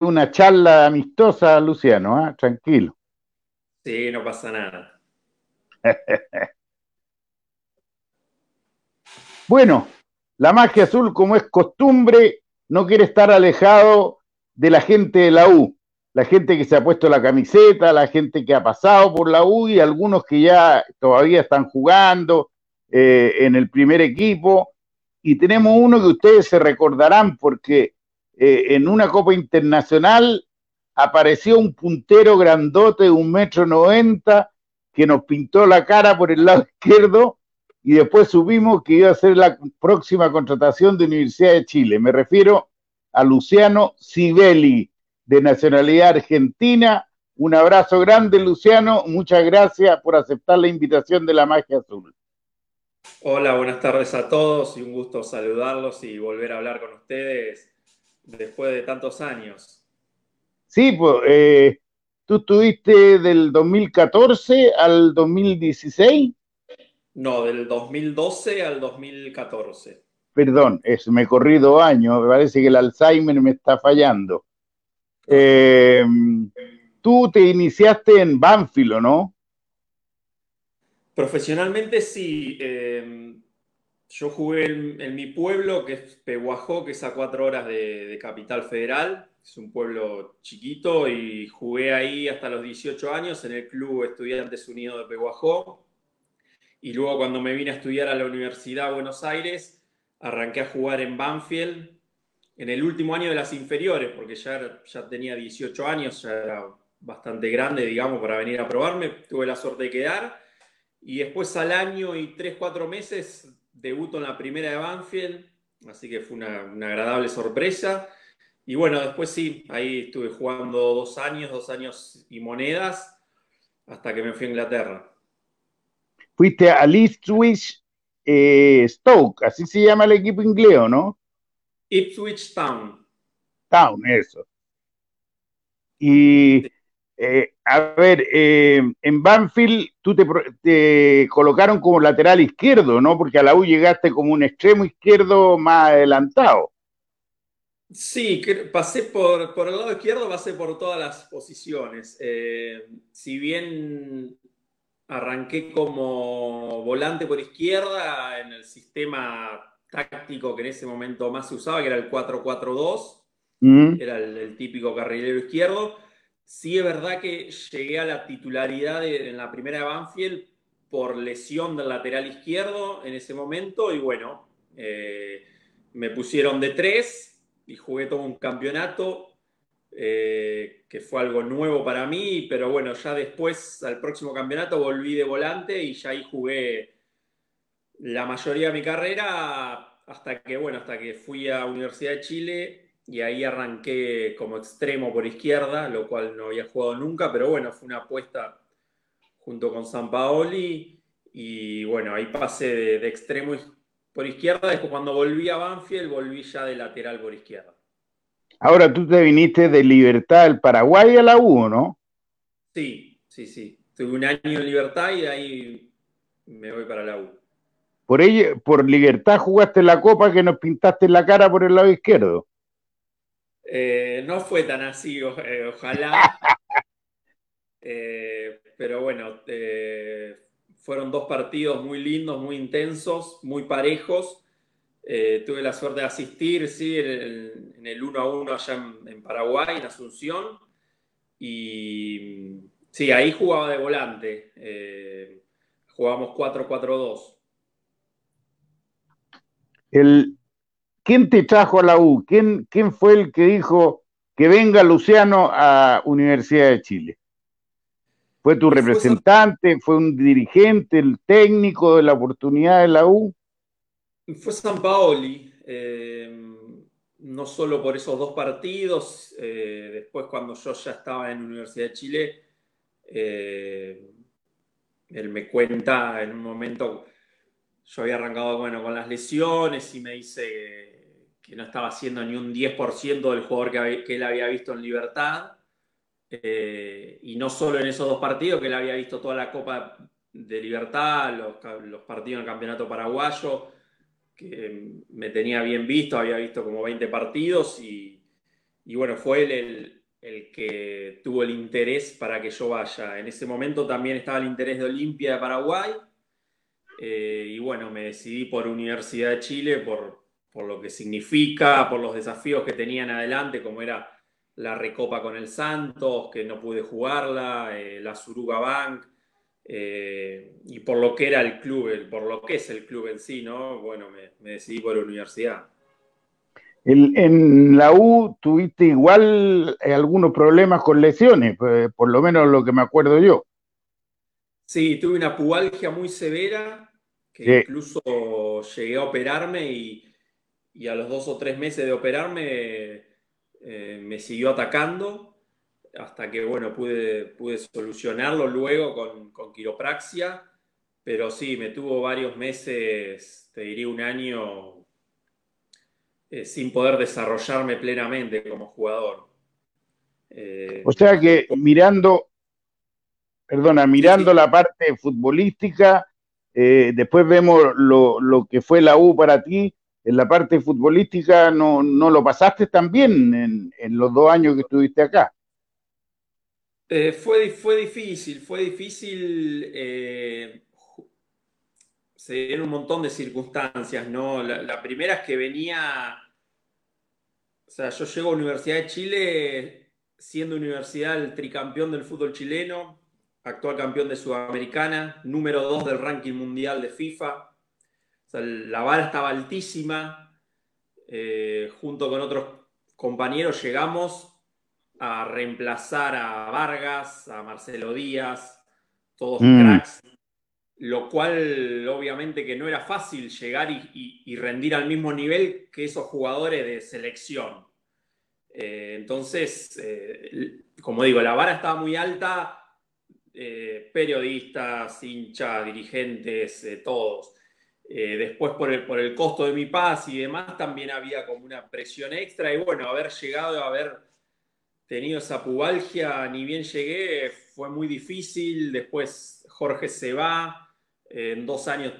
una charla amistosa, Luciano, ¿eh? tranquilo. Sí, no pasa nada. bueno, la magia azul, como es costumbre, no quiere estar alejado de la gente de la U, la gente que se ha puesto la camiseta, la gente que ha pasado por la U y algunos que ya todavía están jugando eh, en el primer equipo. Y tenemos uno que ustedes se recordarán porque eh, en una Copa Internacional apareció un puntero grandote de un metro noventa que nos pintó la cara por el lado izquierdo y después supimos que iba a ser la próxima contratación de Universidad de Chile. Me refiero a Luciano Sibeli, de nacionalidad argentina. Un abrazo grande, Luciano. Muchas gracias por aceptar la invitación de la Magia Azul. Hola, buenas tardes a todos y un gusto saludarlos y volver a hablar con ustedes después de tantos años. Sí, pues eh, tú estuviste del 2014 al 2016. No, del 2012 al 2014. Perdón, es, me corrí dos años, me parece que el Alzheimer me está fallando. Eh, tú te iniciaste en Banfield, ¿no? Profesionalmente sí. Eh, yo jugué en, mi pueblo, que es Peguajó, que es a cuatro horas de, Capital Federal. Es un pueblo chiquito y jugué ahí hasta los 18 años en el Club Estudiantes Unidos de Peguajó. Y luego cuando me vine a estudiar a la Universidad de Buenos Aires, arranqué a jugar en Banfield en el último año de las inferiores, porque ya, ya tenía 18 años, ya era bastante grande, digamos, para venir a probarme. Tuve la suerte de quedar. Y después al año y 3, 4 meses debuto en la primera de Banfield, así que fue una, agradable sorpresa. Y bueno, después sí, ahí estuve jugando dos años, dos años y monedas, hasta que me fui a Inglaterra. Fuiste a Ipswich eh, Stoke, así se llama el equipo inglés, ¿no? Ipswich Town. Town, eso. Y eh, a ver, eh, en Banfield tú te, colocaron como lateral izquierdo, ¿no? Porque a la U llegaste como un extremo izquierdo más adelantado. Sí, pasé por, el lado izquierdo, pasé por todas las posiciones. Eh, si bien arranqué como volante por izquierda en el sistema táctico que en ese momento más se usaba, que era el 4-4-2, mm. era el típico carrilero izquierdo Sí es verdad que llegué a la titularidad en la primera de Banfield por lesión del lateral izquierdo en ese momento y bueno, eh, me pusieron de tres y jugué todo un campeonato eh, que fue algo nuevo para mí, pero bueno, ya después al próximo campeonato volví de volante y ya ahí jugué la mayoría de mi carrera hasta que, bueno, hasta que fui a Universidad de Chile y ahí arranqué como extremo por izquierda, lo cual no había jugado nunca, pero bueno, fue una apuesta junto con San Paoli y bueno, ahí pasé de, extremo por izquierda, después cuando volví a Banfield volví ya de lateral por izquierda. Ahora tú te viniste de Libertad del Paraguay a la U, ¿no? Sí, sí, sí. Tuve un año en Libertad y de ahí me voy para la U. Por, ella, por Libertad jugaste la copa que nos pintaste la cara por el lado izquierdo. Eh, no fue tan así, eh, ojalá. Eh, pero bueno, fueron dos partidos muy lindos, muy intensos, muy parejos. tuve la suerte de asistir, sí, en el, 1 a 1 allá en, Paraguay, en Asunción. Y sí, ahí jugaba de volante. jugábamos 4-4-2. El, ¿quién te trajo a la U? ¿Quién, ¿Quién fue el que dijo que venga Luciano a Universidad de Chile? ¿Fue tu representante? ¿Fue un dirigente, el técnico de la oportunidad de la U? Fue San Paoli, eh, no solo por esos dos partidos, eh, después cuando yo ya estaba en Universidad de Chile, eh, él me cuenta en un momento, yo había arrancado bueno, con las lesiones y me dice que no estaba haciendo ni un 10% del jugador que, él había visto en Libertad. Eh, y no solo en esos dos partidos, que él había visto toda la Copa de Libertad, los, partidos en el Campeonato Paraguayo, que me tenía bien visto, había visto como 20 partidos y, y bueno, fue él el, que tuvo el interés para que yo vaya. En ese momento también estaba el interés de Olimpia de Paraguay. Eh, y bueno, me decidí por Universidad de Chile, por, por lo que significa, por los desafíos que tenían adelante, como era la recopa con el Santos, que no pude jugarla, eh, la Suruga Bank, eh, y por lo que era el club, por lo que es el club en sí, ¿no? Bueno, me, decidí por la universidad. en la U tuviste igual algunos problemas con lesiones, por lo menos lo que me acuerdo yo. Sí, tuve una pubalgia muy severa, que incluso llegué a operarme y, y a los dos o tres meses de operarme eh, me siguió atacando hasta que, bueno, pude, pude solucionarlo luego con, con quiropraxia, pero sí, me tuvo varios meses, te diría un año, eh, sin poder desarrollarme plenamente como jugador. Eh, o sea que mirando, perdona, mirando la parte futbolística, después vemos lo, que fue la U para ti, en la parte futbolística no, lo pasaste tan bien en, los dos años que estuviste acá. Eh, fue, fue difícil, fue difícil. Eh, se dieron un montón de circunstancias, ¿no? La, primera es que venía. O sea, yo llego a Universidad de Chile siendo universidad el tricampeón del fútbol chileno, actual campeón de Sudamericana, número dos del ranking mundial de FIFA la vara estaba altísima. Eh, junto con otros compañeros llegamos a reemplazar a Vargas, a Marcelo Díaz, todos mm. cracks, lo cual obviamente que no era fácil llegar y, rendir al mismo nivel que esos jugadores de selección. Eh, entonces, eh, como digo, la vara estaba muy alta, periodistas, hinchas, dirigentes, todos. Eh, después por el, por el costo de mi paz y demás, también había como una presión extra. Y bueno, haber llegado, haber tenido esa pubalgia, ni bien llegué, fue muy difícil. Después Jorge se va. en dos años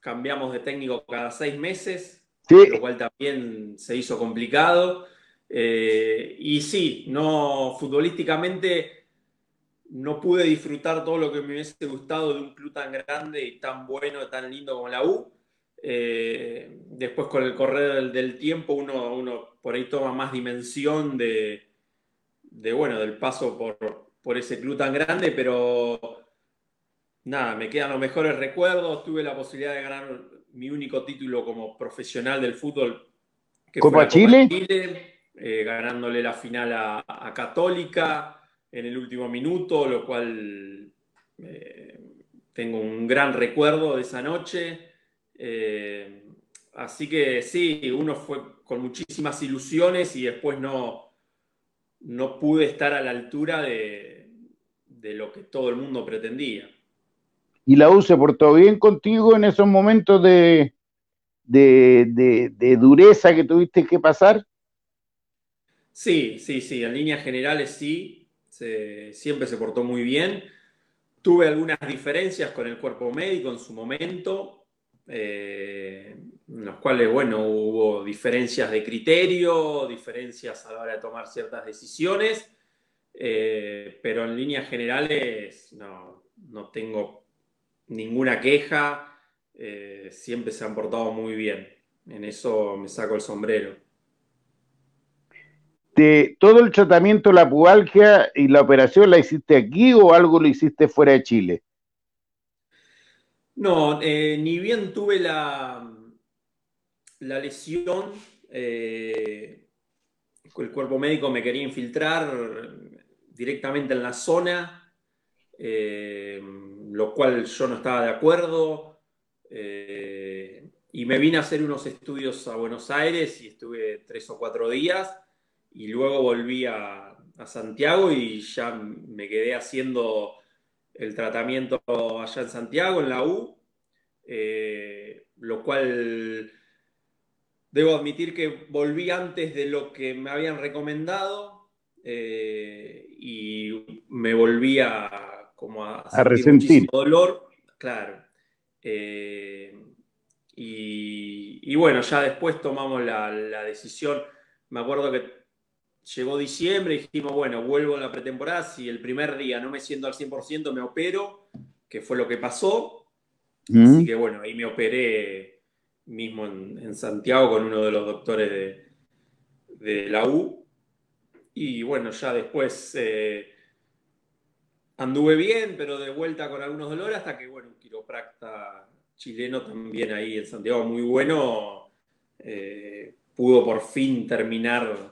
cambiamos de técnico cada seis meses, lo cual también se hizo complicado. Eh, y sí, no futbolísticamente no pude disfrutar todo lo que me hubiese gustado de un club tan grande y tan bueno, tan lindo como la U. Eh, después con el correr del, tiempo uno, uno, por ahí toma más dimensión de, bueno, del paso por, por, ese club tan grande, pero nada, me quedan los mejores recuerdos. Tuve la posibilidad de ganar mi único título como profesional del fútbol. Que ¿Copa, Chile? Eh, ganándole la final a Católica en el último minuto, lo cual eh, tengo un gran recuerdo de esa noche. Eh, así que sí, uno fue con muchísimas ilusiones y después no, no pude estar a la altura de, lo que todo el mundo pretendía. ¿Y la U se portó bien contigo en esos momentos de, de dureza que tuviste que pasar? Sí, sí, sí, en líneas generales sí siempre se portó muy bien. Tuve algunas diferencias con el cuerpo médico en su momento, eh, en los cuales, bueno, hubo diferencias de criterio, diferencias a la hora de tomar ciertas decisiones, eh, pero en líneas generales no, tengo ninguna queja, eh, siempre se han portado muy bien. En eso me saco el sombrero de todo el tratamiento, la pubalgia y la operación, ¿la hiciste aquí o algo lo hiciste fuera de Chile? No, eh, ni bien tuve la, la lesión, eh, el cuerpo médico me quería infiltrar directamente en la zona, eh, lo cual yo no estaba de acuerdo. y me vine a hacer unos estudios a Buenos Aires y estuve tres o cuatro días y luego volví a, Santiago y ya me quedé haciendo el tratamiento allá en Santiago, en la U, eh, lo cual debo admitir que volví antes de lo que me habían recomendado eh, y me volví a, como a, resentir dolor, claro. Eh, y, bueno, ya después tomamos la, la decisión. Me acuerdo que llegó diciembre y dijimos, bueno, vuelvo a la pretemporada, si el primer día no me siento al 100% me opero, que fue lo que pasó. Mm. Así que bueno, ahí me operé mismo en, Santiago con uno de los doctores de, de la U. Y bueno, ya después eh, anduve bien, pero de vuelta con algunos dolores hasta que, bueno, un quiropracta chileno también ahí en Santiago muy bueno, eh, pudo por fin terminar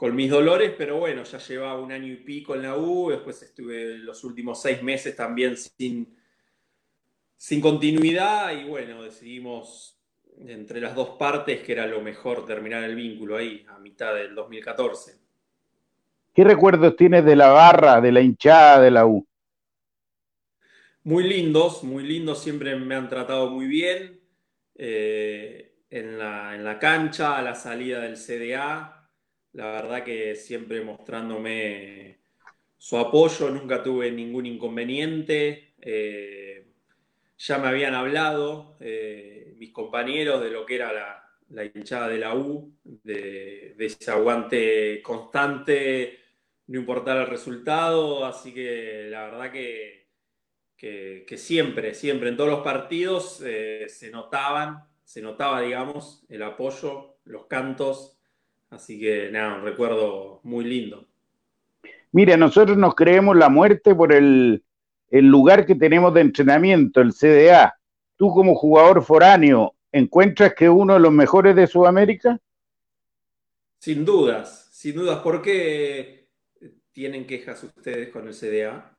con mis dolores, pero bueno, ya llevaba un año y pico en la U, después estuve los últimos seis meses también sin, sin continuidad y bueno, decidimos entre las dos partes que era lo mejor terminar el vínculo ahí, a mitad del 2014. ¿Qué recuerdos tienes de la barra, de la hinchada de la U? Muy lindos, muy lindos, siempre me han tratado muy bien. Eh, en, la, en la cancha, a la salida del CDA, la verdad que siempre mostrándome su apoyo, nunca tuve ningún inconveniente. Eh, ya me habían hablado eh, mis compañeros de lo que era la, la hinchada de la U, de, ese aguante constante, no importara el resultado, así que la verdad que, que, siempre, siempre en todos los partidos eh, se notaban, se notaba, digamos, el apoyo, los cantos, así que nada, un recuerdo muy lindo. Mira, nosotros nos creemos la muerte por el, el lugar que tenemos de entrenamiento, el CDA. Tú como jugador foráneo, ¿encuentras que uno de los mejores de Sudamérica? Sin dudas, sin dudas. ¿Por qué tienen quejas ustedes con el CDA?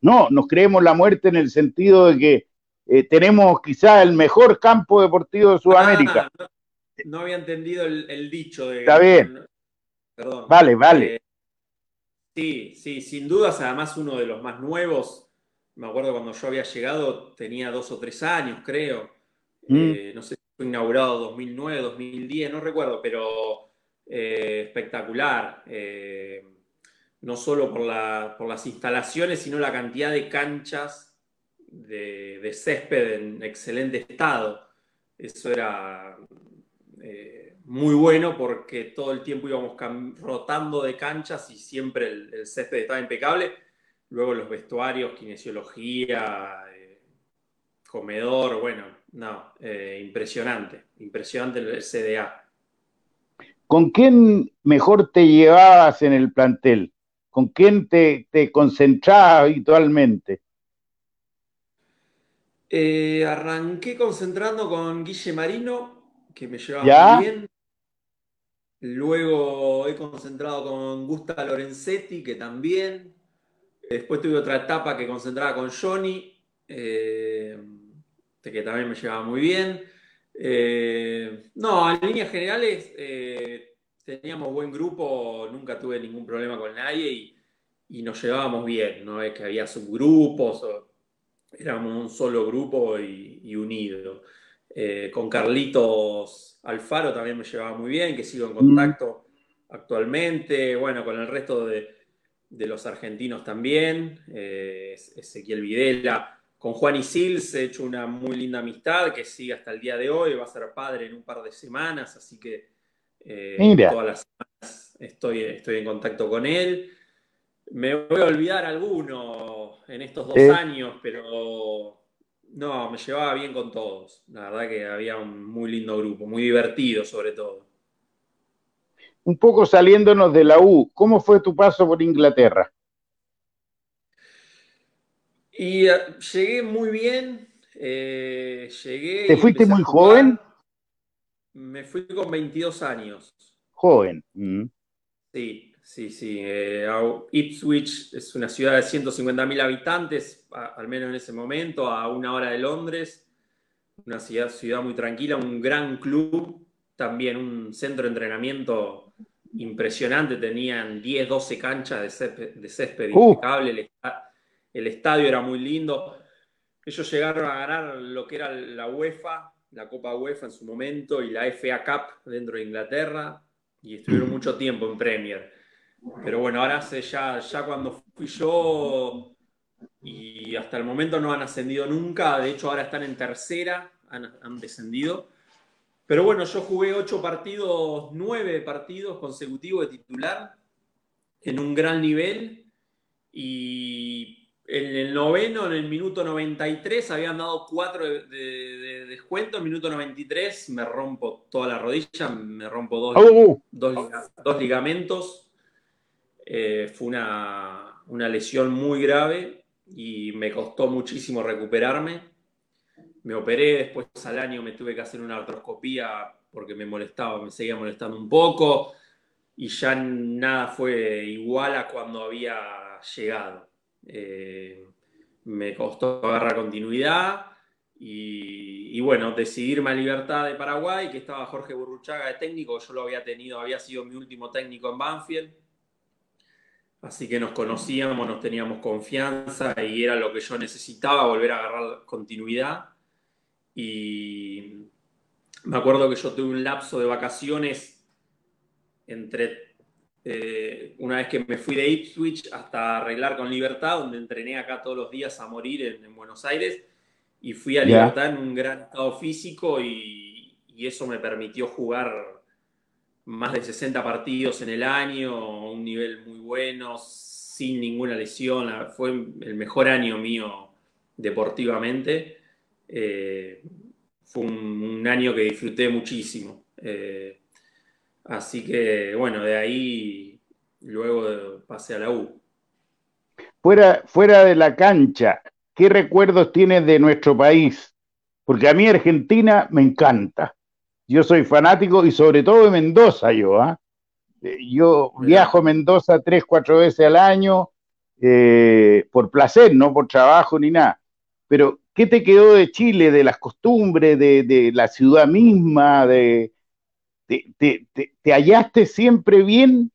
No, nos creemos la muerte en el sentido de que eh, tenemos quizá el mejor campo deportivo de Sudamérica. Ah, no, había entendido el, dicho. De, Está bien. Perdón. Vale, vale. Eh, sí, sí, sin dudas, además uno de los más nuevos me acuerdo cuando yo había llegado, tenía dos o tres años, creo. Mm. Eh, no sé si fue inaugurado 2009, 2010, no recuerdo, pero eh, espectacular. No solo por, las instalaciones, sino la cantidad de canchas de, césped en excelente estado. Eso era muy bueno porque todo el tiempo íbamos rotando de canchas y siempre el césped estaba impecable Luego los vestuarios, kinesiología, eh, comedor, bueno, no, eh, impresionante, impresionante el CDA. ¿Con quién mejor te llevabas en el plantel? ¿Con quién te, te concentrabas habitualmente? Eh, arranqué concentrando con Guille Marino, que me llevaba muy bien. Luego he concentrado con Gusta Lorenzetti, que también. Después tuve otra etapa que concentraba con Johnny, eh, que también me llevaba muy bien. Eh, no, en líneas generales eh, teníamos buen grupo, nunca tuve ningún problema con nadie y, nos llevábamos bien, no es que había subgrupos, éramos un solo grupo y, unido. Con Carlitos Alfaro también me llevaba muy bien, que sigo en contacto actualmente, bueno, con el resto de, de los argentinos también, eh, Ezequiel Videla. Con Juan Isils he hecho una muy linda amistad que sigue hasta el día de hoy, va a ser padre en un par de semanas, así que eh, todas las semanas estoy, estoy en contacto con él. Me voy a olvidar alguno en estos dos años, pero no, me llevaba bien con todos. La verdad que había un muy lindo grupo, muy divertido sobre todo un poco saliéndonos de la U, ¿cómo fue tu paso por Inglaterra? Y eh, llegué muy bien. Eh, llegué ¿Te fuiste muy joven? Me fui con 22 años. Joven. Mm. Sí, sí, sí. Eh, Ipswich es una ciudad de 150.000 habitantes, al menos en ese momento, a una hora de Londres. Una ciudad, ciudad muy tranquila, un gran club, también un centro de entrenamiento impresionante, tenían 10, 12 canchas de césped, de césped uh. impecable, el, estadio era muy lindo. Ellos llegaron a ganar lo que era la UEFA, la Copa UEFA en su momento y la FA Cup dentro de Inglaterra y estuvieron mm. mucho tiempo en Premier. Pero bueno, ahora hace ya, ya cuando fui yo y hasta el momento no han ascendido nunca, de hecho ahora están en tercera, han, han descendido Pero bueno, yo jugué ocho partidos, nueve partidos consecutivos de titular en un gran nivel y en el noveno, en el minuto 93, habían dado cuatro de, descuento. En el minuto 93 me rompo toda la rodilla, me rompo dos, oh. dos, ligamentos. Eh, fue una, una lesión muy grave y me costó muchísimo recuperarme me operé, después al año me tuve que hacer una artroscopía porque me molestaba, me seguía molestando un poco y ya nada fue igual a cuando había llegado. Eh, me costó agarrar continuidad y, bueno, decidirme a Libertad de Paraguay, que estaba Jorge Burruchaga de técnico, yo lo había tenido, había sido mi último técnico en Banfield. Así que nos conocíamos, nos teníamos confianza y era lo que yo necesitaba, volver a agarrar continuidad. Y me acuerdo que yo tuve un lapso de vacaciones entre eh, una vez que me fui de Ipswich hasta arreglar con Libertad, donde entrené acá todos los días a morir en, Buenos Aires, y fui a Libertad en un gran estado físico y, eso me permitió jugar más de 60 partidos en el año, un nivel muy bueno, sin ninguna lesión. Fue el mejor año mío deportivamente. Eh, fue un, año que disfruté muchísimo. Eh, así que, bueno, de ahí luego pasé a la U. Fuera, fuera de la cancha, ¿qué recuerdos tienes de nuestro país? Porque a mí Argentina me encanta. Yo soy fanático y sobre todo de Mendoza yo. ¿ah? Eh, yo viajo a Mendoza tres, cuatro veces al año por placer, no por trabajo ni nada. Pero ¿Qué te quedó de Chile, de las costumbres, de, la ciudad misma? De, te, hallaste siempre bien?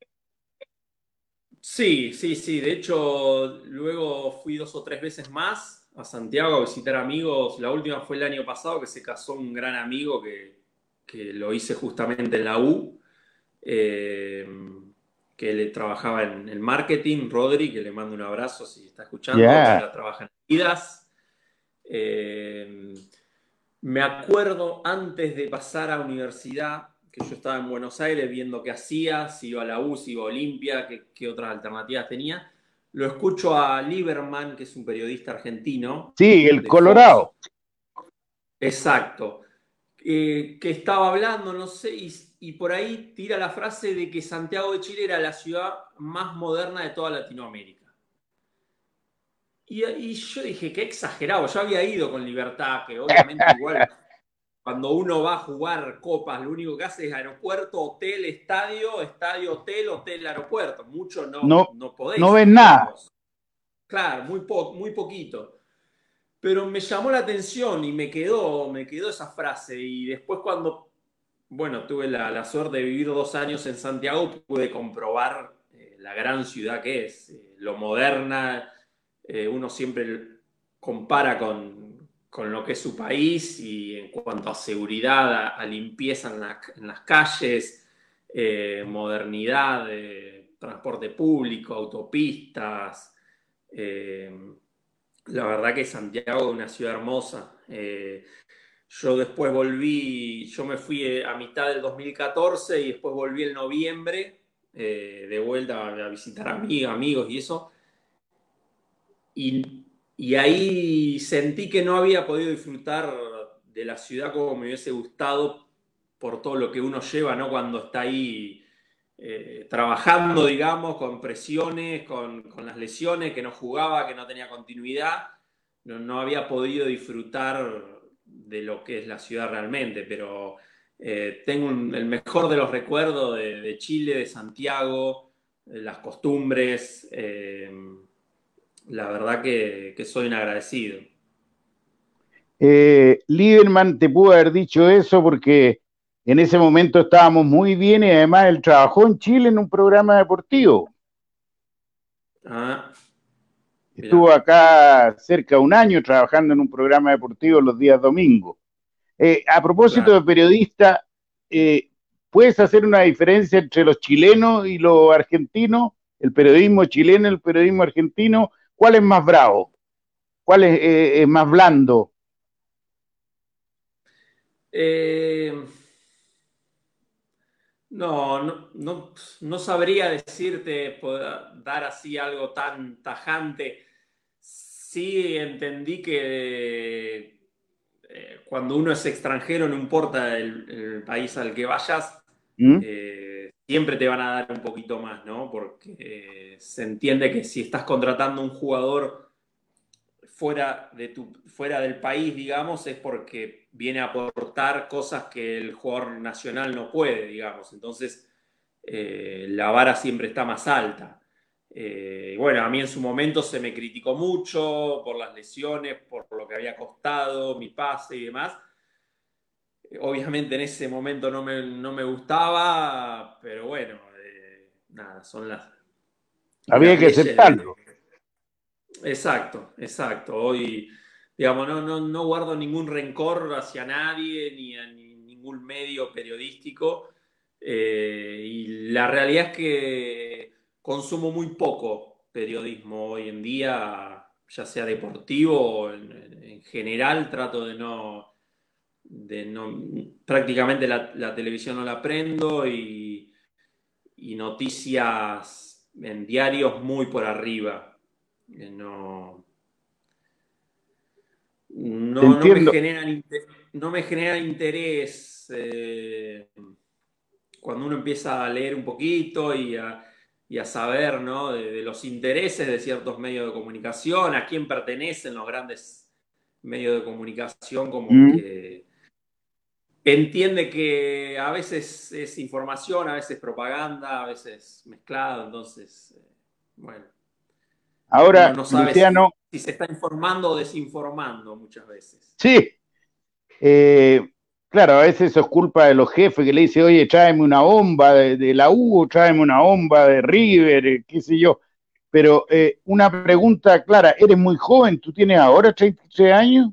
Sí, sí, sí. De hecho, luego fui dos o tres veces más a Santiago a visitar amigos. La última fue el año pasado que se casó un gran amigo que, lo hice justamente en la U, eh, que le trabajaba en el marketing, Rodri, que le mando un abrazo si está escuchando. trabaja en Vidas. Eh, me acuerdo antes de pasar a universidad, que yo estaba en Buenos Aires viendo qué hacía, si iba a la U, si iba a Olimpia, qué, otras alternativas tenía. Lo escucho a Lieberman, que es un periodista argentino. Sí, el Colorado. Exacto. Eh, que estaba hablando, no sé, y, por ahí tira la frase de que Santiago de Chile era la ciudad más moderna de toda Latinoamérica. Y, yo dije, qué exagerado. Yo había ido con Libertad, que obviamente igual cuando uno va a jugar copas, lo único que hace es aeropuerto, hotel, estadio, estadio, hotel, hotel, aeropuerto. Mucho no, no, no podés. No ves nada. Claro, muy, muy poquito. Pero me llamó la atención y me quedó, me quedó esa frase. Y después cuando, bueno, tuve la, suerte de vivir dos años en Santiago, pude comprobar eh, la gran ciudad que es, eh, lo moderna, eh, uno siempre compara con, lo que es su país y en cuanto a seguridad, a, limpieza en, las calles, modernidad, transporte público, autopistas. Eh, la verdad que Santiago es una ciudad hermosa. yo después volví, yo me fui a mitad del 2014 y después volví en noviembre de vuelta a visitar amigas, amigos y eso. Y, ahí sentí que no había podido disfrutar de la ciudad como me hubiese gustado por todo lo que uno lleva, ¿no? Cuando está ahí eh, trabajando, digamos, con presiones, con, las lesiones, que no jugaba, que no tenía continuidad, no, había podido disfrutar de lo que es la ciudad realmente, pero eh, tengo el mejor de los recuerdos de, Chile, de Santiago, las costumbres. Eh, la verdad que, soy un agradecido. Lieberman te pudo haber dicho eso porque en ese momento estábamos muy bien y además él trabajó en Chile en un programa deportivo. Ah, Estuvo acá cerca de un año trabajando en un programa deportivo los días domingos. Eh, a propósito de periodista, eh, ¿puedes hacer una diferencia entre los chilenos y los argentinos? El periodismo chileno y el periodismo argentino, ¿Cuál es más bravo? ¿Cuál es, eh, más blando? Eh, No, no, no, sabría decirte, dar así algo tan tajante. Sí entendí que eh, cuando uno es extranjero, no importa el, país al que vayas, ¿Mm? eh, siempre te van a dar un poquito más, ¿no? Porque eh, se entiende que si estás contratando un jugador fuera, de tu, fuera del país, digamos, es porque viene a aportar cosas que el jugador nacional no puede, digamos. Entonces, eh, la vara siempre está más alta. Eh, bueno, a mí en su momento se me criticó mucho por las lesiones, por lo que había costado, mi pase y demás. Obviamente en ese momento no me, no me gustaba, pero bueno, eh, nada, son las... Había que aceptarlo. Exacto, exacto. Hoy, digamos, no, no, no guardo ningún rencor hacia nadie ni a ningún medio periodístico. Eh, y la realidad es que consumo muy poco periodismo hoy en día, ya sea deportivo en, en general, trato de no, de no prácticamente la, televisión no la prendo y, y noticias en diarios muy por arriba no, no, me, generan, no me genera interés eh, cuando uno empieza a leer un poquito y a, saber de, los intereses de ciertos medios de comunicación, a quién pertenecen los grandes medios de comunicación, como mm. que entiende que a veces es información, a veces propaganda, a veces mezclado, entonces, eh, bueno. Ahora, Luciano. Si, se está informando o desinformando muchas veces. Sí. Eh, claro, a veces eso es culpa de los jefes que le dicen, oye, tráeme una bomba de, la U, tráeme una bomba de River, eh, qué sé yo. Pero eh, una pregunta clara, eres muy joven, ¿tú tienes ahora 33 años?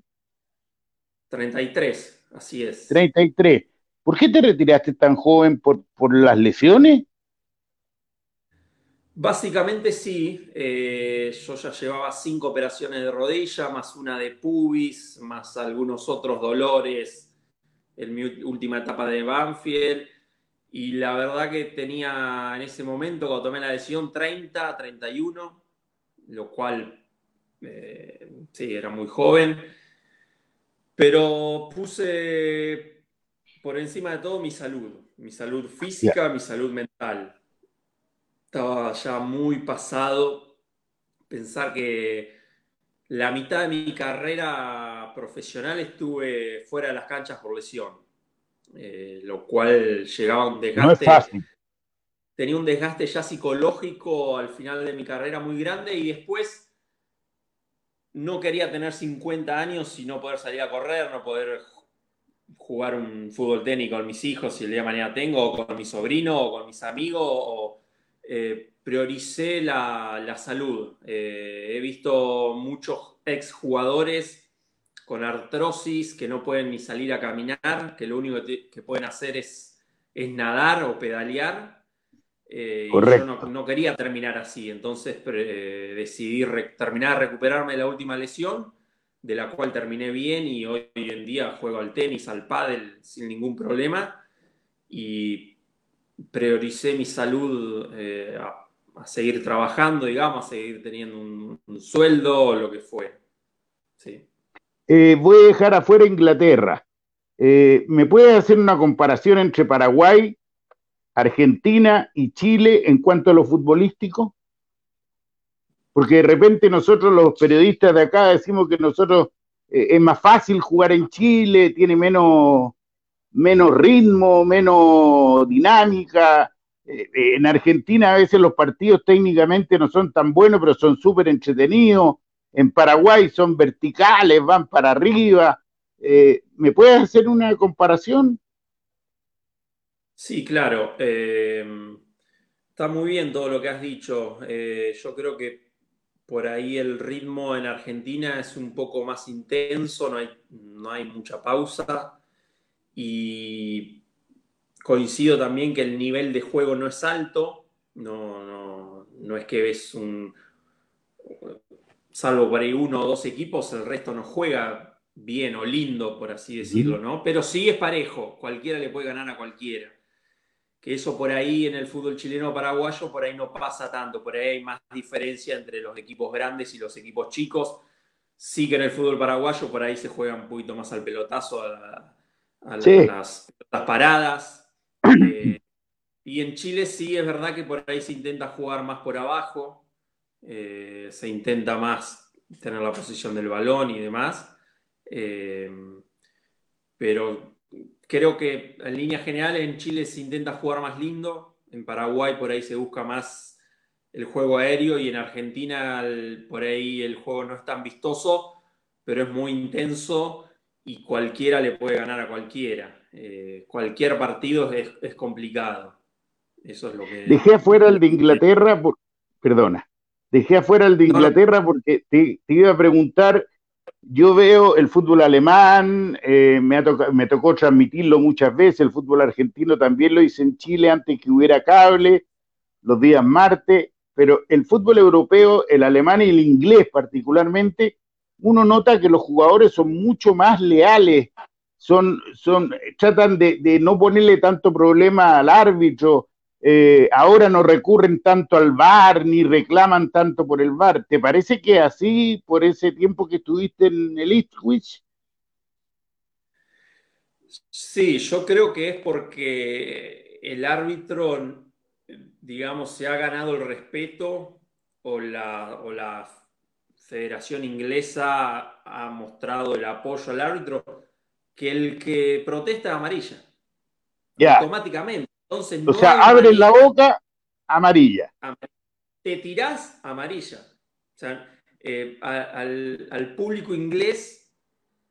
33, así es. 33. ¿Por qué te retiraste tan joven? ¿Por, por las lesiones? Básicamente sí, eh, yo ya llevaba cinco operaciones de rodilla, más una de pubis, más algunos otros dolores en mi última etapa de Banfield. Y la verdad que tenía en ese momento, cuando tomé la lesión, 30, 31, lo cual eh, sí, era muy joven. Pero puse por encima de todo mi salud, mi salud física, mi salud mental estaba ya muy pasado. Pensar que la mitad de mi carrera profesional estuve fuera de las canchas por lesión, eh, lo cual llegaba a un desgaste. Tenía un desgaste ya psicológico al final de mi carrera muy grande y después no quería tener 50 años y no poder salir a correr, no poder jugar un fútbol técnico con mis hijos si el día de mañana tengo, o con mi sobrino, o con mis amigos, o, eh, prioricé la, salud. Eh, he visto muchos exjugadores con artrosis que no pueden ni salir a caminar, que lo único que, pueden hacer es, es, nadar o pedalear. Eh, y yo no, quería terminar así, entonces decidí terminar de recuperarme la última lesión, de la cual terminé bien y hoy, en día juego al tenis, al pádel sin ningún problema. Y prioricé mi salud eh, a, seguir trabajando, digamos, a seguir teniendo un, sueldo o lo que fue. Eh, voy a dejar afuera Inglaterra. Eh, ¿Me puedes hacer una comparación entre Paraguay, Argentina y Chile en cuanto a lo futbolístico? Porque de repente nosotros los periodistas de acá decimos que nosotros es más fácil jugar en Chile, tiene menos menos ritmo, menos dinámica. Eh, eh, en Argentina a veces los partidos técnicamente no son tan buenos, pero son súper entretenidos. En Paraguay son verticales, van para arriba. Eh, ¿Me puedes hacer una comparación? Sí, claro. está muy bien todo lo que has dicho. yo creo que por ahí el ritmo en Argentina es un poco más intenso, no hay, no hay mucha pausa. Y coincido también que el nivel de juego no es alto, no, no, es que ves un, salvo por ahí uno o dos equipos, el resto no juega bien o lindo, por así decirlo, ¿no? Pero sí es parejo, cualquiera le puede ganar a cualquiera. que eso por ahí en el fútbol chileno paraguayo, por ahí no pasa tanto, por ahí hay más diferencia entre los equipos grandes y los equipos chicos. Sí que en el fútbol paraguayo por ahí se juega un poquito más al pelotazo, a, las, paradas. Eh, y en Chile sí es verdad que por ahí se intenta jugar más por abajo, eh, se intenta más tener la posición del balón y demás. Eh, pero creo que en línea general en Chile se intenta jugar más lindo, en Paraguay por ahí se busca más el juego aéreo y en Argentina por ahí el juego no es tan vistoso, pero es muy intenso y cualquiera le puede ganar a cualquiera. Eh, cualquier partido es, complicado. Eso es lo que... Dejé afuera el de Inglaterra, por... perdona, dejé afuera el de Inglaterra porque te iba a preguntar yo veo el fútbol alemán, eh, me, me tocó transmitirlo muchas veces, el fútbol argentino también lo hice en Chile antes que hubiera cable, los días martes, pero el fútbol europeo, el alemán y el inglés particularmente, uno nota que los jugadores son mucho más leales, son, son, tratan de, no ponerle tanto problema al árbitro, eh, ahora no recurren tanto al VAR ni reclaman tanto por el VAR. ¿Te parece que así, por ese tiempo que estuviste en el Ipswich? Sí, yo creo que es porque el árbitro, digamos, se ha ganado el respeto o o la Federación Inglesa ha mostrado el apoyo al árbitro que el que protesta es amarilla. Automáticamente o sea, abres la boca, amarilla. Te tirás, amarilla. O sea, eh, al, público inglés,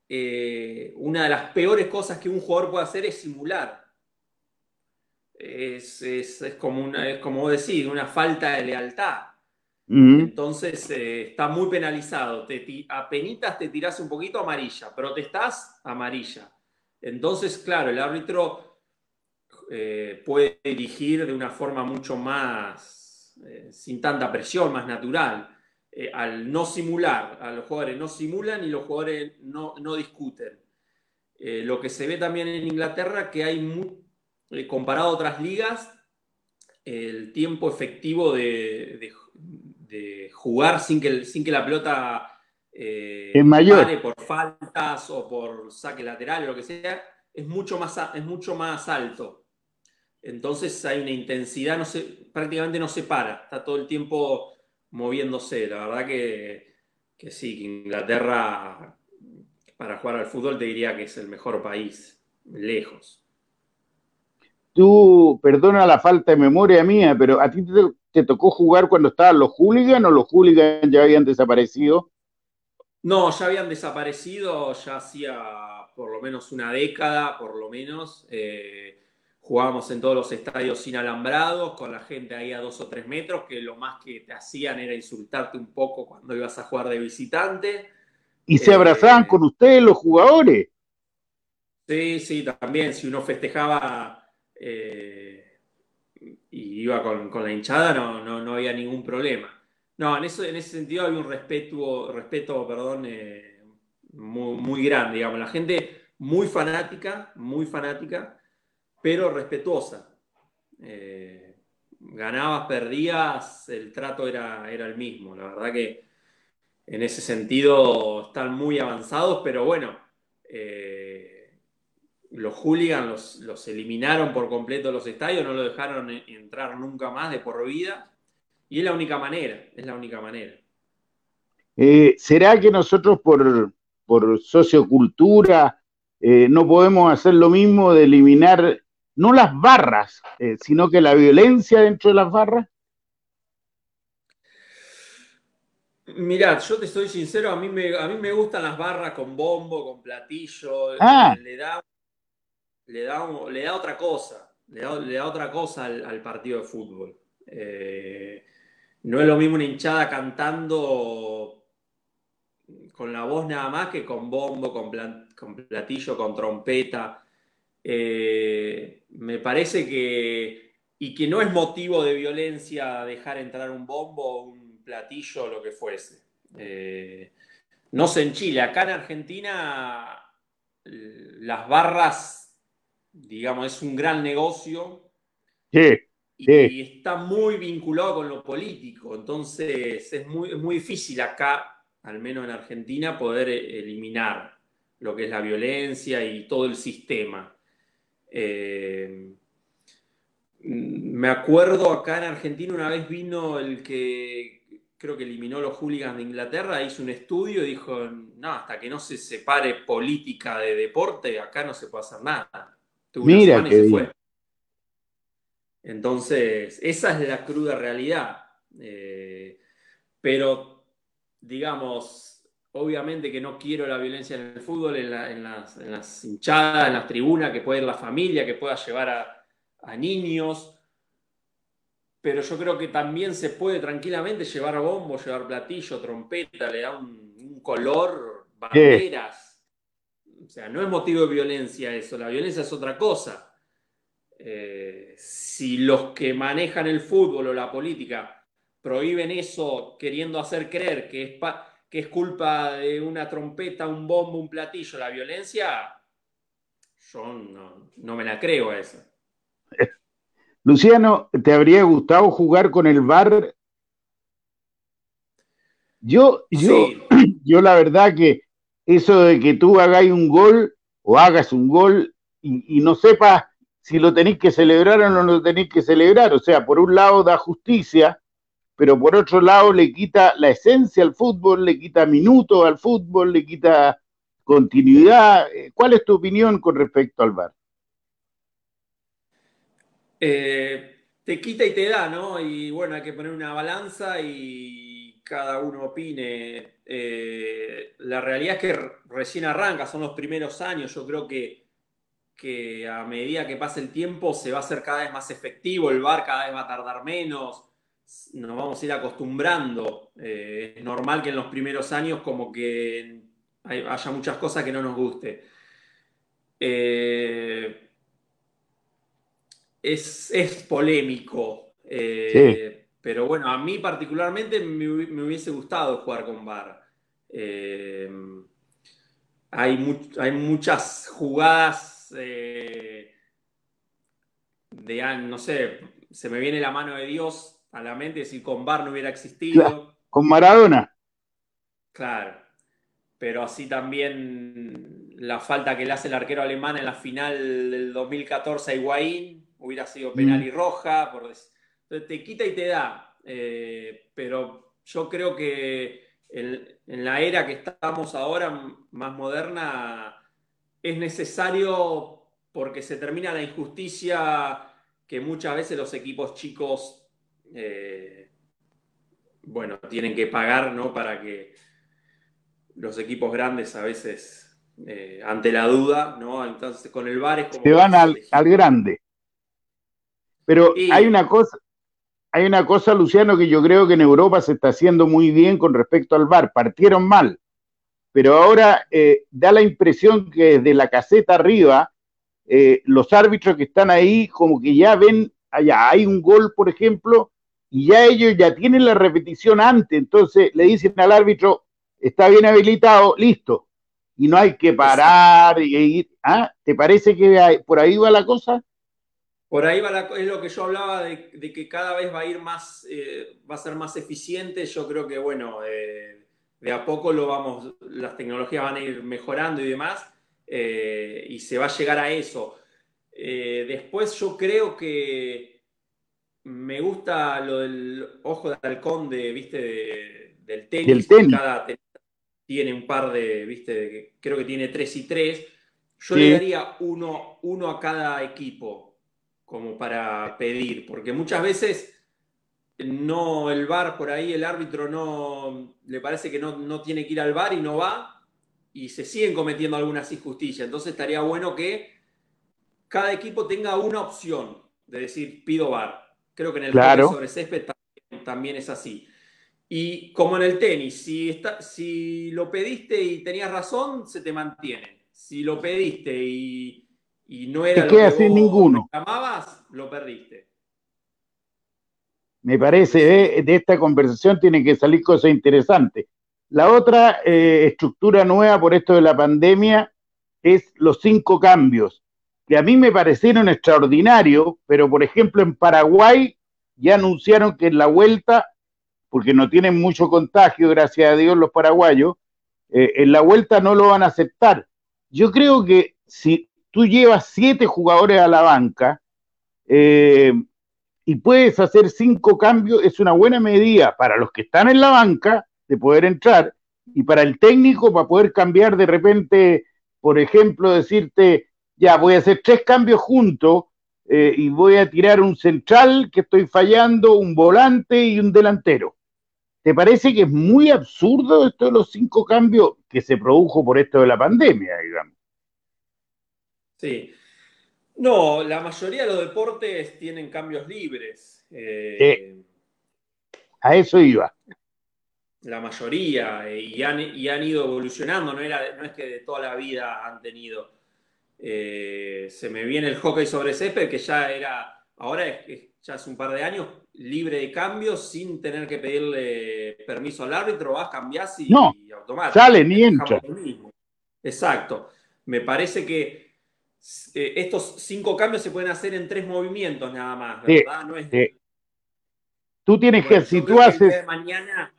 eh, una de las peores cosas que un jugador puede hacer es simular. Es, como, una, es como decir, una falta de lealtad. Entonces eh, está muy penalizado. Te, apenitas te tirás un poquito amarilla, protestás amarilla. Entonces, claro, el árbitro eh, puede dirigir de una forma mucho más, eh, sin tanta presión, más natural. Al no simular, a los jugadores no simulan y los jugadores no, discuten. lo que se ve también en Inglaterra, que hay, comparado a otras ligas, el tiempo efectivo de, jugar sin que, sin que la pelota es mayor. por faltas o por saque lateral o lo que sea, es mucho más, es mucho más alto. Entonces hay una intensidad, no se, prácticamente no se para, está todo el tiempo moviéndose. La verdad que, sí, que Inglaterra para jugar al fútbol te diría que es el mejor país, lejos. Tú, perdona la falta de memoria mía, pero ¿a ti te, tocó jugar cuando estaban los hooligans o los hooligans ya habían desaparecido? No, ya habían desaparecido, ya hacía por lo menos una década, por lo menos. Eh, Jugábamos en todos los estadios sin alambrados, con la gente ahí a dos o tres metros, que lo más que te hacían era insultarte un poco cuando ibas a jugar de visitante. ¿Y se abrazaban eh, con ustedes los jugadores? Sí, sí, también. Si uno festejaba eh, y iba con, la hinchada, no, no, había ningún problema. No, en, eso, en ese sentido había un respeto, respeto perdón, eh, muy, muy grande, digamos. La gente muy fanática, muy fanática pero respetuosa. Eh, ganabas, perdías, el trato era, era el mismo. La verdad que en ese sentido están muy avanzados, pero bueno, eh, los hooligans los, eliminaron por completo los estadios, no lo dejaron entrar nunca más de por vida. Y es la única manera, es la única manera. Eh, ¿Será que nosotros por, por sociocultura no podemos hacer lo mismo de eliminar no las barras, eh, sino que la violencia dentro de las barras? Mirá, yo te estoy sincero, a mí me, a mí me gustan las barras con bombo, con platillo, ah. le, da, le, da, le da otra cosa, le da, otra cosa al, partido de fútbol. Eh, no es lo mismo una hinchada cantando con la voz nada más que con bombo, con, platillo, con trompeta. Eh, me parece que, y que no es motivo de violencia dejar entrar un bombo, un platillo, lo que fuese. Eh, no sé en Chile, acá en Argentina las barras, digamos, es un gran negocio. Sí, y, está muy vinculado con lo político. Entonces es muy, muy difícil acá, al menos en Argentina, poder eliminar lo que es la violencia y todo el sistema. Eh, me acuerdo acá en Argentina una vez vino el que creo que eliminó los hooligans de Inglaterra, hizo un estudio y dijo, no, hasta que no se separe política de deporte, acá no se puede hacer nada. Mira que fue. Entonces, esa es la cruda realidad. Eh, pero, digamos, obviamente que no quiero la violencia en el fútbol, en, las, hinchadas, en las tribunas, que pueda ir la familia, que pueda llevar a, niños. Pero yo creo que también se puede tranquilamente llevar bombo, llevar platillo, trompeta, le da un, color, banderas. O sea, no es motivo de violencia eso, la violencia es otra cosa. Eh, si los que manejan el fútbol o la política prohíben eso queriendo hacer creer que es, que es culpa de una trompeta, un bombo, un platillo, la violencia, yo no, me la creo a eso. Luciano, ¿te habría gustado jugar con el VAR? Yo, yo, yo la verdad que eso de que tú hagáis un gol o hagas un gol y, no sepas si lo tenéis que celebrar o no lo tenéis que celebrar. O sea, por un lado da justicia, pero por otro lado le quita la esencia al fútbol, le quita minutos al fútbol, le quita continuidad. Eh, ¿Cuál es tu opinión con respecto al VAR? Eh, te quita y te da, ¿no? Y bueno, hay que poner una balanza y cada uno opine. Eh, la realidad es que recién arranca, son los primeros años. Yo creo que que a medida que pase el tiempo se va a hacer cada vez más efectivo, el bar cada vez va a tardar menos, nos vamos a ir acostumbrando. Eh, es normal que en los primeros años como que haya muchas cosas que no nos guste. Eh, es, polémico, eh, pero bueno, a mí particularmente me, hubiese gustado jugar con bar. hay, hay muchas jugadas de, no sé, se me viene la mano de Dios a la mente si con Bar no hubiera existido. con Maradona. Claro, pero así también la falta que le hace el arquero alemán en la final del 2014 a Higuaín hubiera sido penal mm. y roja. Por... Entonces te quita y te da. Eh, pero yo creo que en, la era que estamos ahora, más moderna, es necesario porque se termina la injusticia que muchas veces los equipos chicos, eh, bueno, tienen que pagar, ¿no? Para que los equipos grandes a veces, eh, ante la duda, ¿no? Entonces con el VAR es como... Se van al, grande. Pero hay una cosa, hay una cosa, Luciano, que yo creo que en Europa se está haciendo muy bien con respecto al VAR. Partieron mal pero ahora eh, da la impresión que desde la caseta arriba, eh, los árbitros que están ahí como que ya ven, allá hay un gol, por ejemplo, y ya ellos ya tienen la repetición antes, entonces le dicen al árbitro, está bien habilitado, listo, y no hay que parar y ir. ¿Ah? ¿Te parece que por ahí va la cosa? Por ahí va la, es lo que yo hablaba de, que cada vez va a ir más, eh, va a ser más eficiente. Yo creo que, bueno, de a poco lo vamos, las tecnologías van a ir mejorando y demás, eh, y se va a llegar a eso. Eh, después yo creo que me gusta lo del ojo de halcón de, ¿viste? del tenis. Cada tiene un par de, ¿viste? creo que tiene tres y tres. Yo le daría uno, uno a cada equipo como para pedir, porque muchas veces no el VAR por ahí, el árbitro no le parece que no, tiene que ir al VAR y no va, y se siguen cometiendo algunas injusticias. Entonces estaría bueno que cada equipo tenga una opción de decir pido VAR. Creo que en el claro. sobre césped también, es así. Y como en el tenis, si, está, si lo pediste y tenías razón, se te mantiene. Si lo pediste y, no era lo que vos ninguno. reclamabas, lo perdiste me parece, de, esta conversación tiene que salir cosas interesantes. La otra eh, estructura nueva por esto de la pandemia es los cinco cambios. que a mí me parecieron extraordinarios, pero por ejemplo en Paraguay ya anunciaron que en la vuelta, porque no tienen mucho contagio, gracias a Dios los paraguayos, eh, en la vuelta no lo van a aceptar. Yo creo que si tú llevas siete jugadores a la banca eh, y puedes hacer cinco cambios, es una buena medida para los que están en la banca de poder entrar y para el técnico para poder cambiar de repente, por ejemplo, decirte, ya voy a hacer tres cambios juntos eh, y voy a tirar un central que estoy fallando, un volante y un delantero. ¿Te parece que es muy absurdo esto de los cinco cambios que se produjo por esto de la pandemia, digamos? Sí. No, la mayoría de los deportes tienen cambios libres. Eh, a eso iba. La mayoría, eh, y, han, ido evolucionando, no, era, no es que de toda la vida han tenido. Eh, se me viene el hockey sobre césped, que ya era, ahora es, ya hace un par de años, libre de cambios, sin tener que pedirle permiso al árbitro, vas, cambias y, no, Sale ni entra. Exacto. Me parece que eh, estos cinco cambios se pueden hacer en tres movimientos nada más, ¿verdad? no es... Tú tienes que, si tú haces... mañana,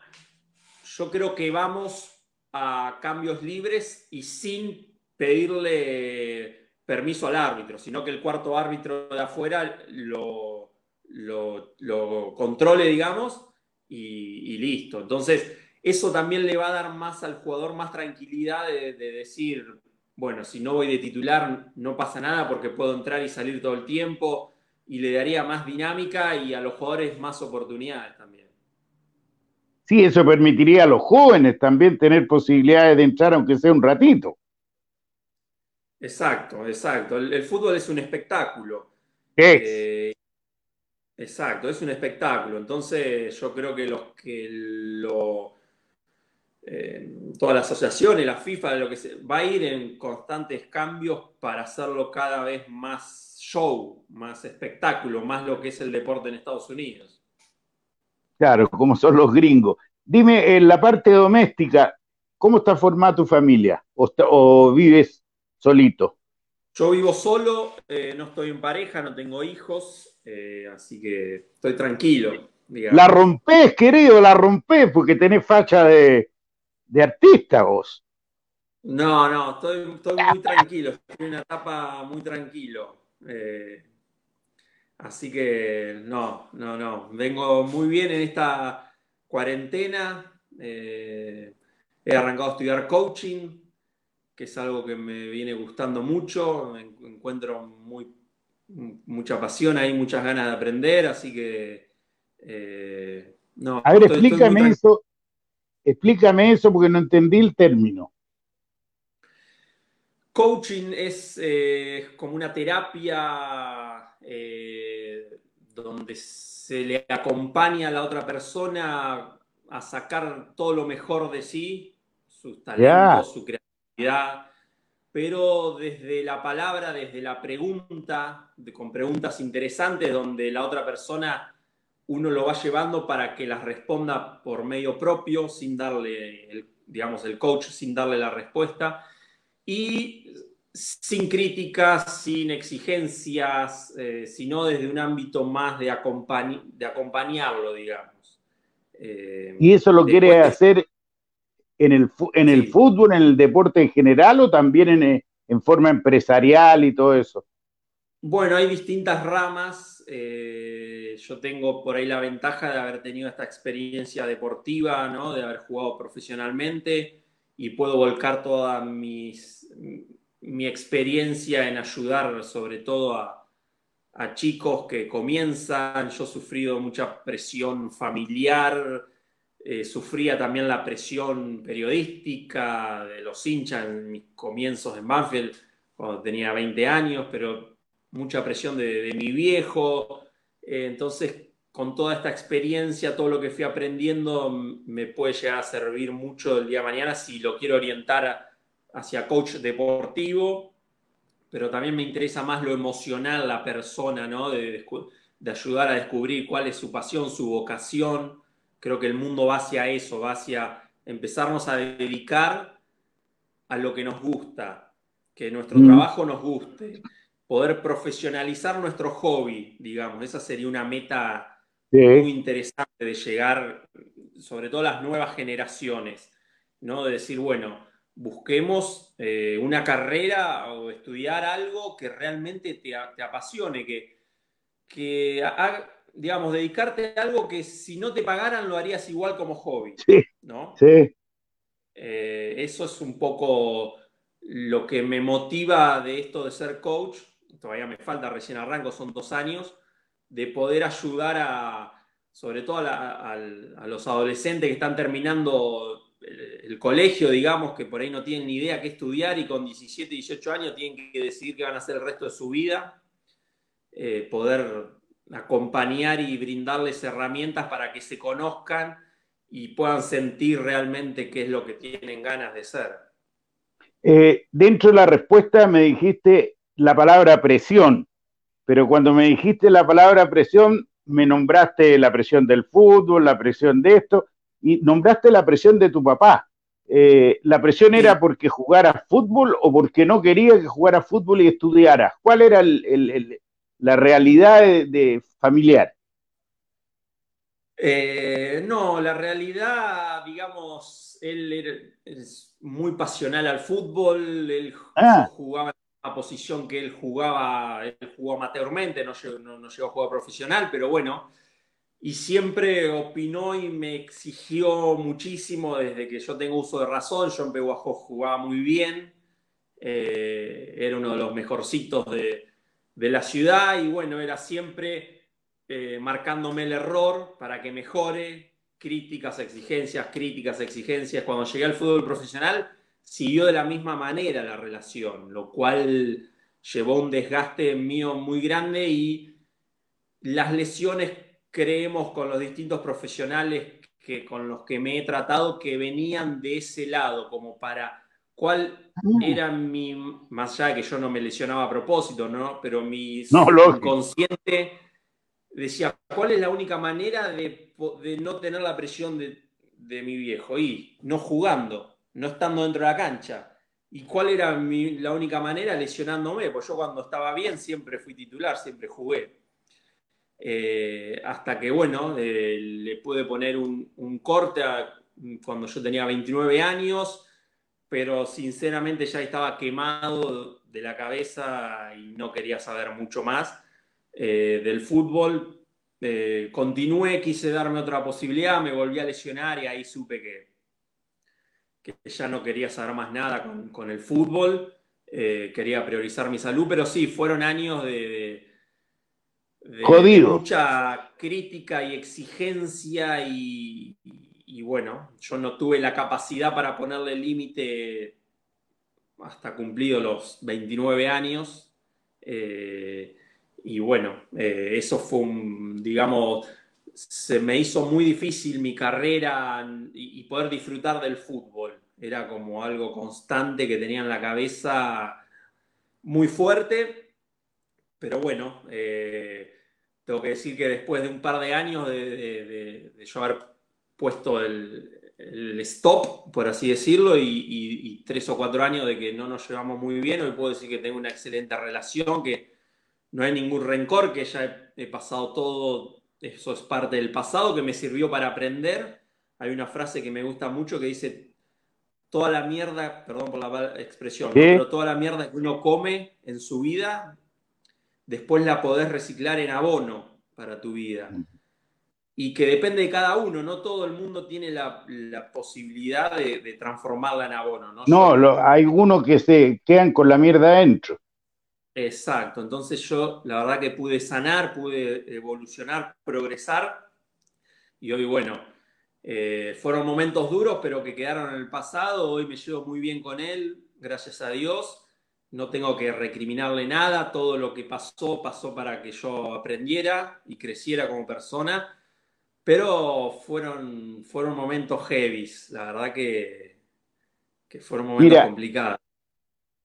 yo creo que vamos a cambios libres y sin pedirle permiso al árbitro, sino que el cuarto árbitro de afuera lo, lo, controle, digamos, y, listo. Entonces, eso también le va a dar más al jugador más tranquilidad de decir, bueno, si no voy de titular no pasa nada porque puedo entrar y salir todo el tiempo y le daría más dinámica y a los jugadores más oportunidades también. Sí, eso permitiría a los jóvenes también tener posibilidades de entrar aunque sea un ratito. Exacto, exacto. El, fútbol es un espectáculo. Eh, exacto, es un espectáculo. Entonces yo creo que los que lo eh, toda la asociación y la FIFA, lo que se, va a ir en constantes cambios para hacerlo cada vez más show, más espectáculo, más lo que es el deporte en Estados Unidos. Claro, como son los gringos. Dime, en la parte doméstica, ¿cómo está formada tu familia? ¿O, vives solito? Yo vivo solo, eh, no estoy en pareja, no tengo hijos, eh, así que estoy tranquilo. La rompés, querido, la rompés, porque tenés facha de, de artista vos. No, no, estoy, muy tranquilo, estoy en una etapa muy tranquilo. Eh, así que no, no, no, vengo muy bien en esta cuarentena. Eh, he arrancado a estudiar coaching, que es algo que me viene gustando mucho. Encuentro muy, mucha pasión ahí, muchas ganas de aprender, así que eh, no. A ver, explícame eso Explícame eso porque no entendí el término. Coaching es eh, como una terapia eh, donde se le acompaña a la otra persona a sacar todo lo mejor de sí, sus talentos, su creatividad, pero desde la palabra, desde la pregunta, con preguntas interesantes donde la otra persona uno lo va llevando para que las responda por medio propio, sin darle, el, digamos, el coach, sin darle la respuesta, y sin críticas, sin exigencias, eh, sino desde un ámbito más de, de acompañarlo, digamos. Eh, ¿Y eso lo quiere hacer en el, en el fútbol, en el deporte en general o también en, en forma empresarial y todo eso? Bueno, hay distintas ramas. Eh, yo tengo por ahí la ventaja de haber tenido esta experiencia deportiva, de haber jugado profesionalmente y puedo volcar toda mi experiencia en ayudar sobre todo a, chicos que comienzan. Yo he sufrido mucha presión familiar, eh, sufría también la presión periodística de los hinchas en mis comienzos en Banfield cuando tenía 20 años, pero mucha presión de, mi viejo. Eh, entonces, con toda esta experiencia, todo lo que fui aprendiendo, me puede llegar a servir mucho el día de mañana si lo quiero orientar hacia coach deportivo, pero también me interesa más lo emocional, la persona, ¿no? De, de ayudar a descubrir cuál es su pasión, su vocación. Creo que el mundo va hacia eso, va hacia empezarnos a dedicar a lo que nos gusta, que nuestro mm. trabajo nos guste. Poder profesionalizar nuestro hobby, digamos. Esa sería una meta muy interesante de llegar, sobre todo a las nuevas generaciones, ¿no? De decir, bueno, busquemos eh, una carrera o estudiar algo que realmente te, apasione, que, que digamos, dedicarte a algo que si no te pagaran lo harías igual como hobby, ¿no? Sí. Eh, eso es un poco lo que me motiva de esto de ser coach, todavía me falta, recién arranco, son dos años, de poder ayudar a, sobre todo a, los adolescentes que están terminando el, colegio, digamos, que por ahí no tienen ni idea qué estudiar y con 17, 18 años tienen que decidir qué van a hacer el resto de su vida, eh, poder acompañar y brindarles herramientas para que se conozcan y puedan sentir realmente qué es lo que tienen ganas de ser. Eh, dentro de la respuesta me dijiste la palabra presión, pero cuando me dijiste la palabra presión, me nombraste la presión del fútbol, la presión de esto, y nombraste la presión de tu papá. Eh, ¿La presión era porque jugara fútbol o porque no quería que jugara fútbol y estudiara? ¿Cuál era la realidad de, familiar? Eh, no, la realidad, digamos, él es muy pasional al fútbol, él ah. jugaba posición que él jugaba, él jugó amateurmente, no llegó, no, llegó a jugar profesional, pero bueno, y siempre opinó y me exigió muchísimo desde que yo tengo uso de razón. John Peguajó jugaba muy bien, eh, era uno de los mejorcitos de, de, la ciudad y bueno, era siempre eh, marcándome el error para que mejore, críticas, exigencias, críticas, exigencias. Cuando llegué al fútbol profesional, siguió de la misma manera la relación, lo cual llevó un desgaste mío muy grande y las lesiones creemos con los distintos profesionales que, con los que me he tratado que venían de ese lado, como para cuál ah. era mi, más allá de que yo no me lesionaba a propósito, ¿no? Pero mi inconsciente decía, ¿cuál es la única manera de, no tener la presión de, de mi viejo? Y no jugando no estando dentro de la cancha. ¿Y cuál era la única manera? Lesionándome, pues yo cuando estaba bien siempre fui titular, siempre jugué. Eh, hasta que, bueno, eh, le pude poner un, corte cuando yo tenía 29 años, pero sinceramente ya estaba quemado de la cabeza y no quería saber mucho más eh, del fútbol. continué, quise darme otra posibilidad, me volví a lesionar y ahí supe que, que ya no quería saber más nada con, el fútbol, eh, quería priorizar mi salud, pero sí, fueron años de, mucha crítica y exigencia y, bueno, yo no tuve la capacidad para ponerle límite hasta cumplido los 29 años. Eh, y bueno, eh, eso fue un, digamos, se me hizo muy difícil mi carrera y, poder disfrutar del fútbol. Era como algo constante que tenía en la cabeza muy fuerte, pero bueno, eh, tengo que decir que después de un par de años de, yo haber puesto el, stop, por así decirlo, y, tres o cuatro años de que no nos llevamos muy bien, hoy puedo decir que tengo una excelente relación, que no hay ningún rencor, que ya he pasado todo eso es parte del pasado que me sirvió para aprender. Hay una frase que me gusta mucho que dice, toda la mierda, perdón por la expresión, pero toda la mierda que uno come en su vida, después la podés reciclar en abono para tu vida. Y que depende de cada uno, no todo el mundo tiene la, posibilidad de, transformarla en abono. No, no hay algunos que se quedan con la mierda adentro. Exacto, entonces yo la verdad que pude sanar, pude evolucionar, progresar y hoy, bueno, eh, fueron momentos duros, pero que quedaron en el pasado, hoy me llevo muy bien con él, gracias a Dios, no tengo que recriminarle nada, todo lo que pasó pasó para que yo aprendiera y creciera como persona, pero fueron, fueron momentos heavies, la verdad que, fueron momentos complicados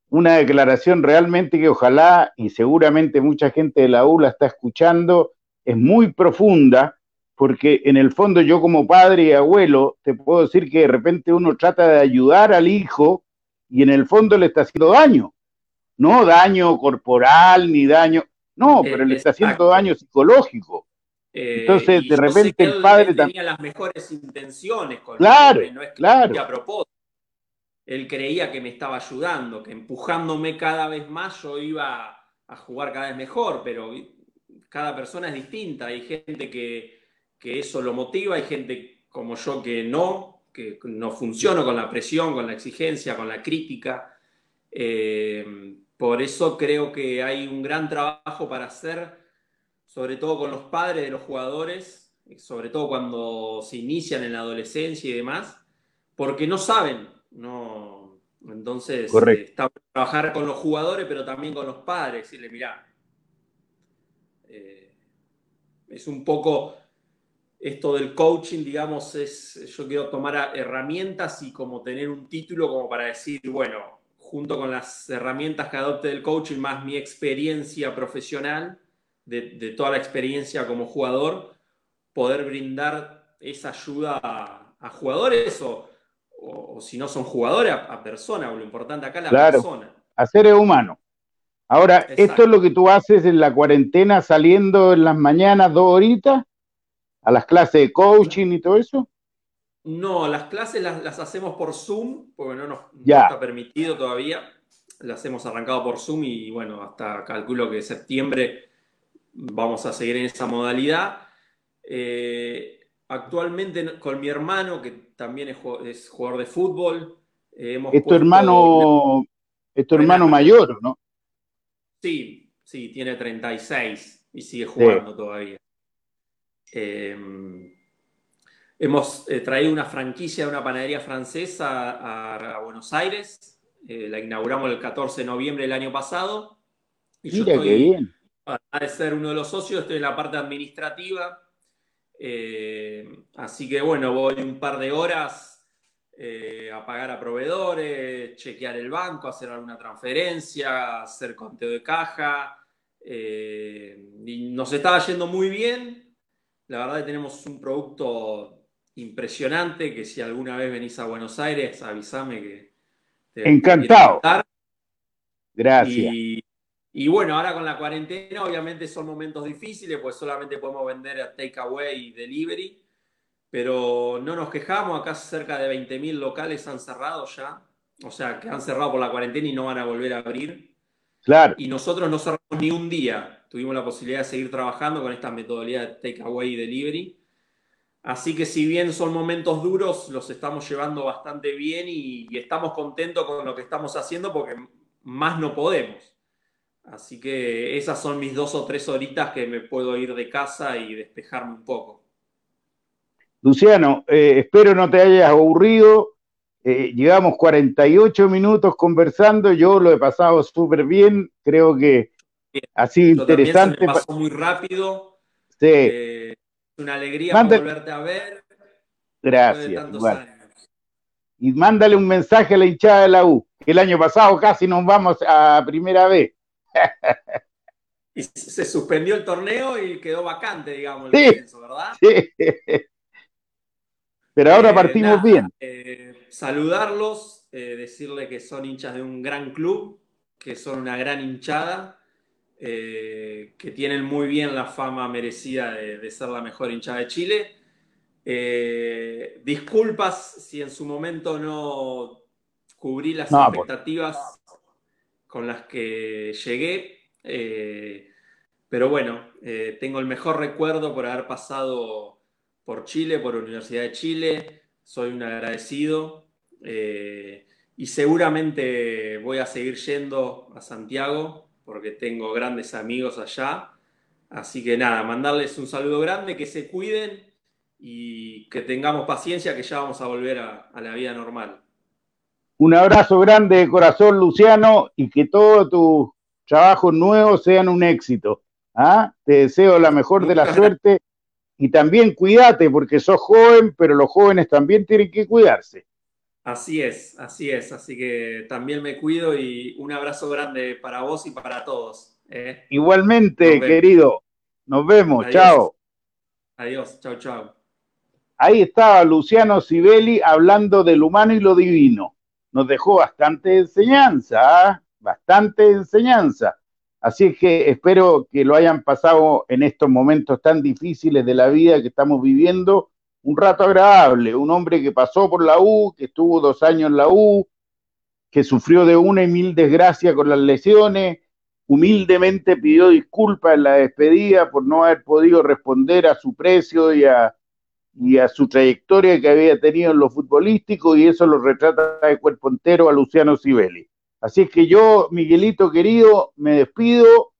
una declaración realmente que ojalá y seguramente mucha gente de la U la está escuchando, es muy profunda, porque en el fondo yo como padre y abuelo te puedo decir que de repente uno trata de ayudar al hijo y en el fondo le está haciendo daño. no daño corporal ni daño, no, pero le está haciendo daño psicológico. Eh, Entonces, de repente el padre tenía las mejores intenciones con claro, no es que claro. a propósito. Él creía que me estaba ayudando, que empujándome cada vez más yo iba a jugar cada vez mejor, pero cada persona es distinta. Hay gente que, que eso lo motiva, hay gente como yo que no, que no funciona con la presión, con la exigencia, con la crítica. Eh, por eso creo que hay un gran trabajo para hacer, sobre todo con los padres de los jugadores, sobre todo cuando se inician en la adolescencia y demás, porque no saben, no, entonces eh, está trabajar con los jugadores, pero también con los padres, decirle, mira, eh, es un poco esto del coaching, digamos, es, yo quiero tomar herramientas y como tener un título como para decir, bueno, junto con las herramientas que adopte del coaching, más mi experiencia profesional, de, toda la experiencia como jugador, poder brindar esa ayuda a, jugadores o, si no son jugadores, a, personas, lo importante acá es la persona. A seres humanos. Ahora, ¿esto es lo que tú haces en la cuarentena saliendo en las mañanas dos horitas? a las clases de coaching y todo eso? No, las clases las, hacemos por Zoom, porque no nos está permitido todavía. Las hemos arrancado por Zoom y bueno, hasta calculo que septiembre vamos a seguir en esa modalidad. Eh, actualmente con mi hermano, que también es, jugador de fútbol. Eh, ¿Es tu hermano, es tu hermano mayor, no? Sí, sí, tiene 36 y sigue jugando todavía. Em, hemos eh, traído una franquicia de una panadería francesa a, Buenos Aires. Eh, la inauguramos el 14 de noviembre del año pasado. Y yo estoy, bien. de ser uno de los socios, estoy en la parte administrativa. Eh, así que bueno, voy un par de horas a pagar a proveedores, chequear el banco, hacer alguna transferencia, hacer conteo de caja. y nos estaba yendo muy bien la verdad que tenemos un producto impresionante que si alguna vez venís a Buenos Aires, avísame que te Encantado. Gracias. Y, bueno, ahora con la cuarentena obviamente son momentos difíciles, pues solamente podemos vender a takeaway y delivery, pero no nos quejamos, acá cerca de 20.000 locales han cerrado ya, o sea, que han cerrado por la cuarentena y no van a volver a abrir. Claro. Y nosotros no cerramos ni un día tuvimos la posibilidad de seguir trabajando con esta metodología de takeaway y delivery. Así que si bien son momentos duros, los estamos llevando bastante bien y, estamos contentos con lo que estamos haciendo porque más no podemos. Así que esas son mis dos o tres horitas que me puedo ir de casa y despejarme un poco. Luciano, eh, espero no te hayas aburrido. Eh, llevamos 48 minutos conversando, yo lo he pasado súper bien, creo que Así interesante. pasó muy rápido. Sí. Eh, una alegría volverte a ver. Gracias. Y mándale un mensaje a la hinchada de la U, que el año pasado casi nos vamos a primera vez. y se suspendió el torneo y quedó vacante, digamos, el sí, ¿verdad? Sí. Pero ahora eh, partimos bien. Eh, saludarlos, decirle que son hinchas de un gran club, que son una gran hinchada, eh, que tienen muy bien la fama merecida de, ser la mejor hinchada de Chile. Eh, disculpas si en su momento no cubrí las expectativas con las que llegué, eh, pero bueno, tengo el mejor recuerdo por haber pasado por Chile, por la Universidad de Chile, soy un agradecido y seguramente voy a seguir yendo a Santiago porque tengo grandes amigos allá. Así que nada, mandarles un saludo grande, que se cuiden y que tengamos paciencia, que ya vamos a volver a, la vida normal. Un abrazo grande de corazón, Luciano, y que todos tus trabajos nuevos sean un éxito. ¿ah? Te deseo la mejor de la suerte y también cuídate, porque sos joven, pero los jóvenes también tienen que cuidarse. Así es, así es. Así que también me cuido y un abrazo grande para vos y para todos. ¿eh? Igualmente, querido. Nos vemos. Chao. Adiós. Chao, chao. Ahí estaba Luciano Sibeli hablando del humano y lo divino. Nos dejó bastante enseñanza. ¿ah? bastante enseñanza. Así que espero que lo hayan pasado en estos momentos tan difíciles de la vida que estamos viviendo, un rato agradable, un hombre que pasó por la U, que estuvo dos años en la U, que sufrió de una y mil desgracias con las lesiones, humildemente pidió disculpas en la despedida por no haber podido responder a su precio y a, y a su trayectoria que había tenido en lo futbolístico, y eso lo retrata de cuerpo entero a Luciano Sibeli. Así es que yo, Miguelito querido, me despido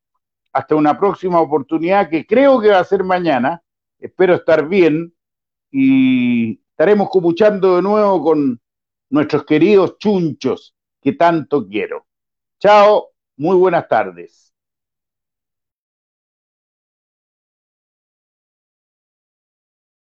hasta una próxima oportunidad que creo que va a ser mañana. Espero estar bien y estaremos comuchando de nuevo con nuestros queridos chunchos que tanto quiero. Chao, muy buenas tardes.